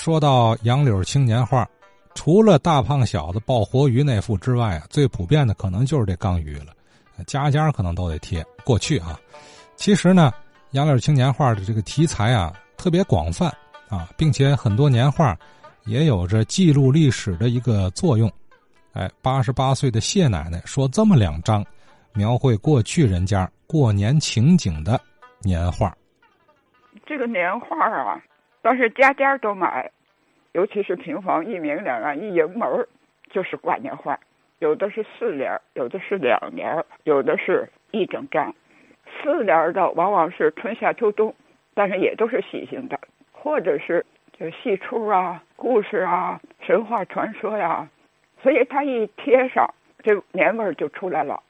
说到杨柳青年画，除了大胖小子抱活鱼那幅之外啊，最普遍的可能就是这缸鱼了，家家可能都得贴。过去啊，其实呢，杨柳青年画的这个题材啊特别广泛啊，并且很多年画也有着记录历史的一个作用。哎，八十八岁的谢奶奶说这么两张，描绘过去人家过年情景的年画。这个年画啊。但是家家都买，尤其是平房一明两暗一迎门就是挂年画，有的是四联，有的是两联，有的是一整张。四联的往往是春夏秋冬，但是也都是喜庆的，或者是就戏出啊、故事啊、神话传说呀，所以它一贴上，这年味儿就出来了。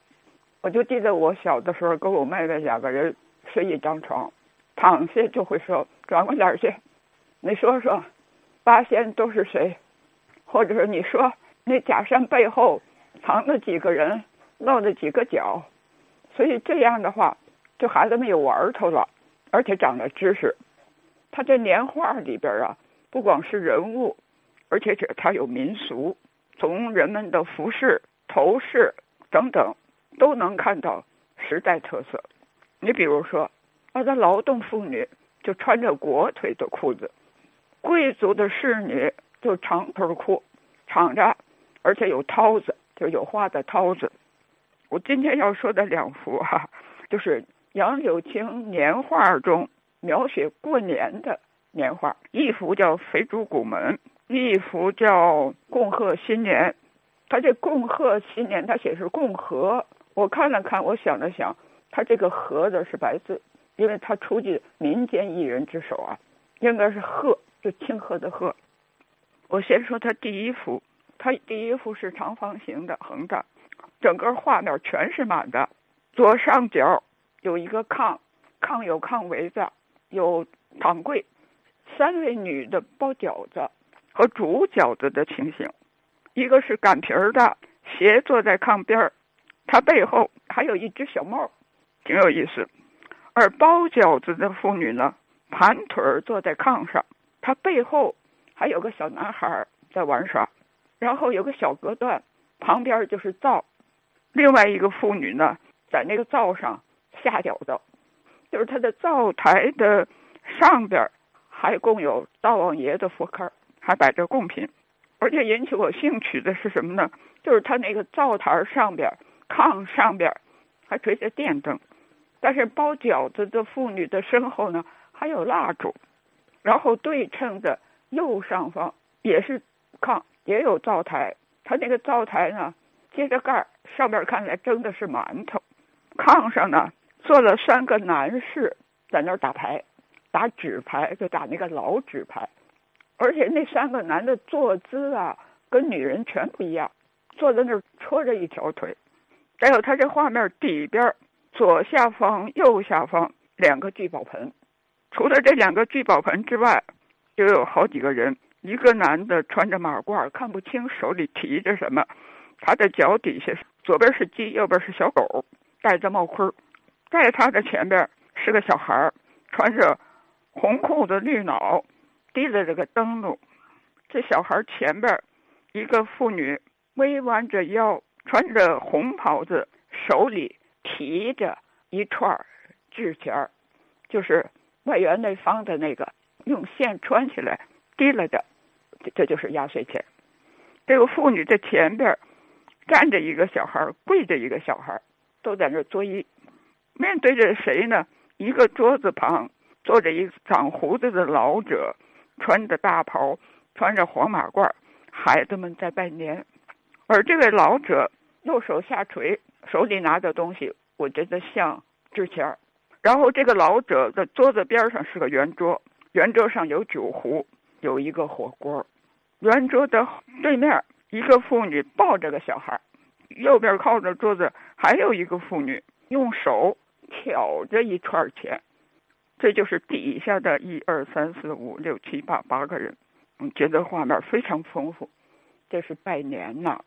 我就记得我小的时候跟我妹妹两个人睡一张床，躺下就会说转过脸去。你说说，八仙都是谁？或者是你说那假山背后藏了几个人，露了几个脚？所以这样的话，这孩子们有玩头了，而且长了知识。他这年画里边啊，不光是人物，而且这他有民俗，从人们的服饰、头饰等等，都能看到时代特色。你比如说，那的劳动妇女就穿着裹腿的裤子。贵族的侍女就长腿裤，敞着，而且有绦子，就有花的绦子。我今天要说的两幅哈，就是杨柳青年画中描写过年的年画，一幅叫《肥猪古门》，一幅叫《共贺新年》。他这“共贺新年”，他写是“共和”。我看了看，我想了想，他这个“和”的是白字，因为他出自民间艺人之手啊，应该是“贺”。就清河的河，我先说他第一幅，他第一幅是长方形的横的，整个画面全是满的。左上角有一个炕，炕有炕围子，有躺柜，三位女的包饺子和煮饺子的情形。一个是擀皮儿的，斜坐在炕边儿，他背后还有一只小猫，挺有意思。而包饺子的妇女呢，盘腿儿坐在炕上。他背后还有个小男孩在玩耍，然后有个小隔断，旁边就是灶，另外一个妇女呢在那个灶上下饺子，就是他的灶台的上边还供有灶王爷的佛龛，还摆着贡品，而且引起我兴趣的是什么呢？就是他那个灶台上边炕上边还垂着电灯，但是包饺子的妇女的身后呢还有蜡烛。然后对称的右上方也是炕，也有灶台。它那个灶台呢，接着盖，上面看来蒸的是馒头。炕上呢，坐了三个男士在那儿打牌，打纸牌，就打那个老纸牌。而且那三个男的坐姿啊，跟女人全不一样，坐在那儿戳着一条腿。还有他这画面底边左下方、右下方两个聚宝盆。除了这两个聚宝盆之外，又有好几个人。一个男的穿着马褂，看不清手里提着什么。他的脚底下，左边是鸡，右边是小狗，戴着帽盔。在他的前边是个小孩，穿着红裤子、绿袄，提着这个灯笼。这小孩前边，一个妇女微弯着腰，穿着红袍子，手里提着一串儿纸钱儿就是。外圆内方的那个，用线穿起来，提了的，这就是压岁钱。这个妇女的前边站着一个小孩，跪着一个小孩，都在那作揖。面对着谁呢？一个桌子旁坐着一个长胡子的老者，穿着大袍，穿着黄马褂，孩子们在拜年。而这位老者右手下垂，手里拿着东西，我觉得像纸钱然后这个老者的桌子边上是个圆桌，圆桌上有酒壶，有一个火锅。圆桌的对面，一个妇女抱着个小孩，右边靠着桌子还有一个妇女用手挑着一串钱。这就是底下的一二三四五六七八八个人，嗯，觉得画面非常丰富。这是拜年呐。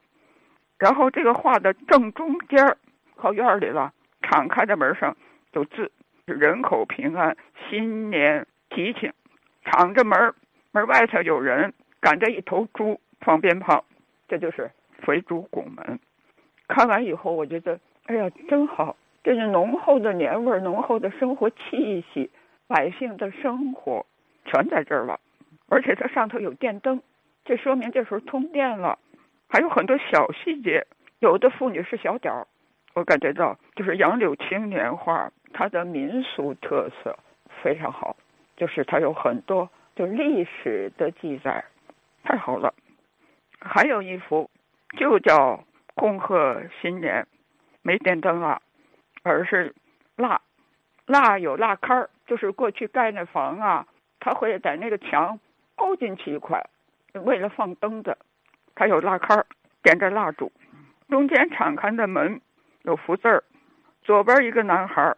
然后这个画的正中间靠院里了，敞开的门上有字。人口平安，新年吉庆，敞着门门外头有人赶着一头猪放鞭炮，这就是肥猪拱门。看完以后，我觉得，哎呀，真好，这是浓厚的年味儿，浓厚的生活气息，百姓的生活全在这儿了。而且它上头有电灯，这说明这时候通电了。还有很多小细节，有的妇女是小点儿，我感觉到就是杨柳青年画，它的民俗特色非常好，就是它有很多就历史的记载，太好了。还有一幅，就叫恭贺新年，没点灯了，而是蜡，蜡有蜡坑儿，就是过去盖那房啊，他会在那个墙凹进去一块，为了放灯的。它有蜡坑儿，点着蜡烛，中间敞开的门有福字儿。左边一个男孩儿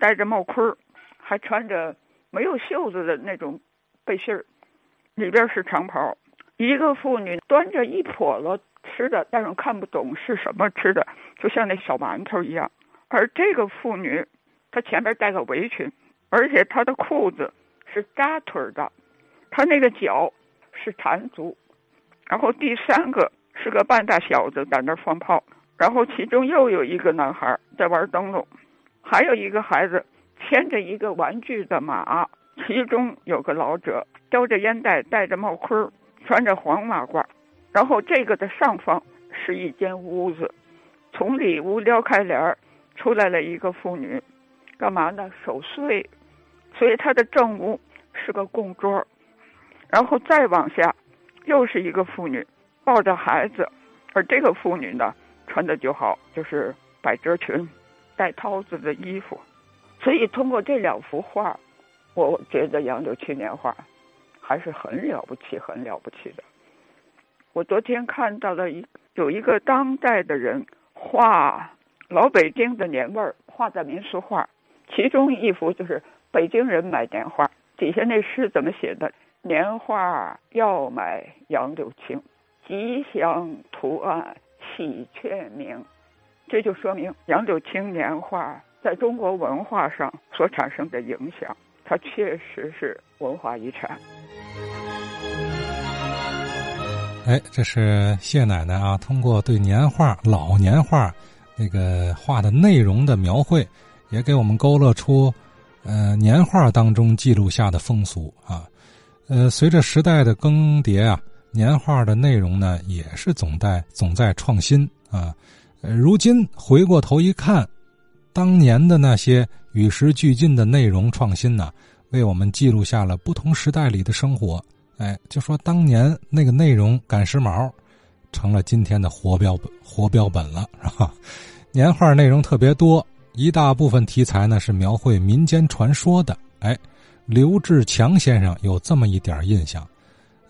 戴着帽盔儿，还穿着没有袖子的那种背心儿，里边是长袍。一个妇女端着一笸箩吃的，但是看不懂是什么吃的，就像那小馒头一样。而这个妇女，她前边带个围裙，而且她的裤子是扎腿的，她那个脚是缠足。然后第三个是个半大小子在那放炮，然后其中又有一个男孩在玩灯笼，还有一个孩子牵着一个玩具的马，其中有个老者叼着烟袋，戴着帽盔，穿着黄马褂，然后这个的上方是一间屋子，从里屋撩开帘儿出来了一个妇女，干嘛呢？守岁，所以他的正屋是个供桌，然后再往下。又是一个妇女抱着孩子，而这个妇女呢，穿的就好，就是百褶裙，带绦子的衣服。所以通过这两幅画，我觉得杨柳青年画还是很了不起，很了不起的。我昨天看到了一有一个当代的人画老北京的年味儿，画在民俗画，其中一幅就是北京人买年画，底下那诗怎么写的？年画要买杨柳青，吉祥图案喜鹊鸣。这就说明杨柳青年画在中国文化上所产生的影响，它确实是文化遗产。哎，这是谢奶奶啊，通过对年画、老年画那个画的内容的描绘，也给我们勾勒出，呃，年画当中记录下的风俗啊。呃，随着时代的更迭啊，年画的内容呢也是总在总在创新啊。呃，如今回过头一看，当年的那些与时俱进的内容创新呢，为我们记录下了不同时代里的生活。哎，就说当年那个内容赶时髦，成了今天的活标本活标本了，是吧？年画内容特别多，一大部分题材呢是描绘民间传说的。哎。刘志强先生有这么一点印象，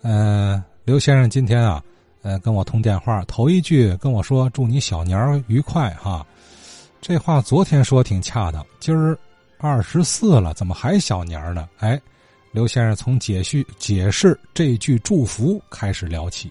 呃，刘先生今天啊，呃，跟我通电话，头一句跟我说：“祝你小年儿愉快，哈。”这话昨天说挺恰当，今儿二十四了，怎么还小年儿呢？哎，刘先生从解释解释这句祝福开始聊起。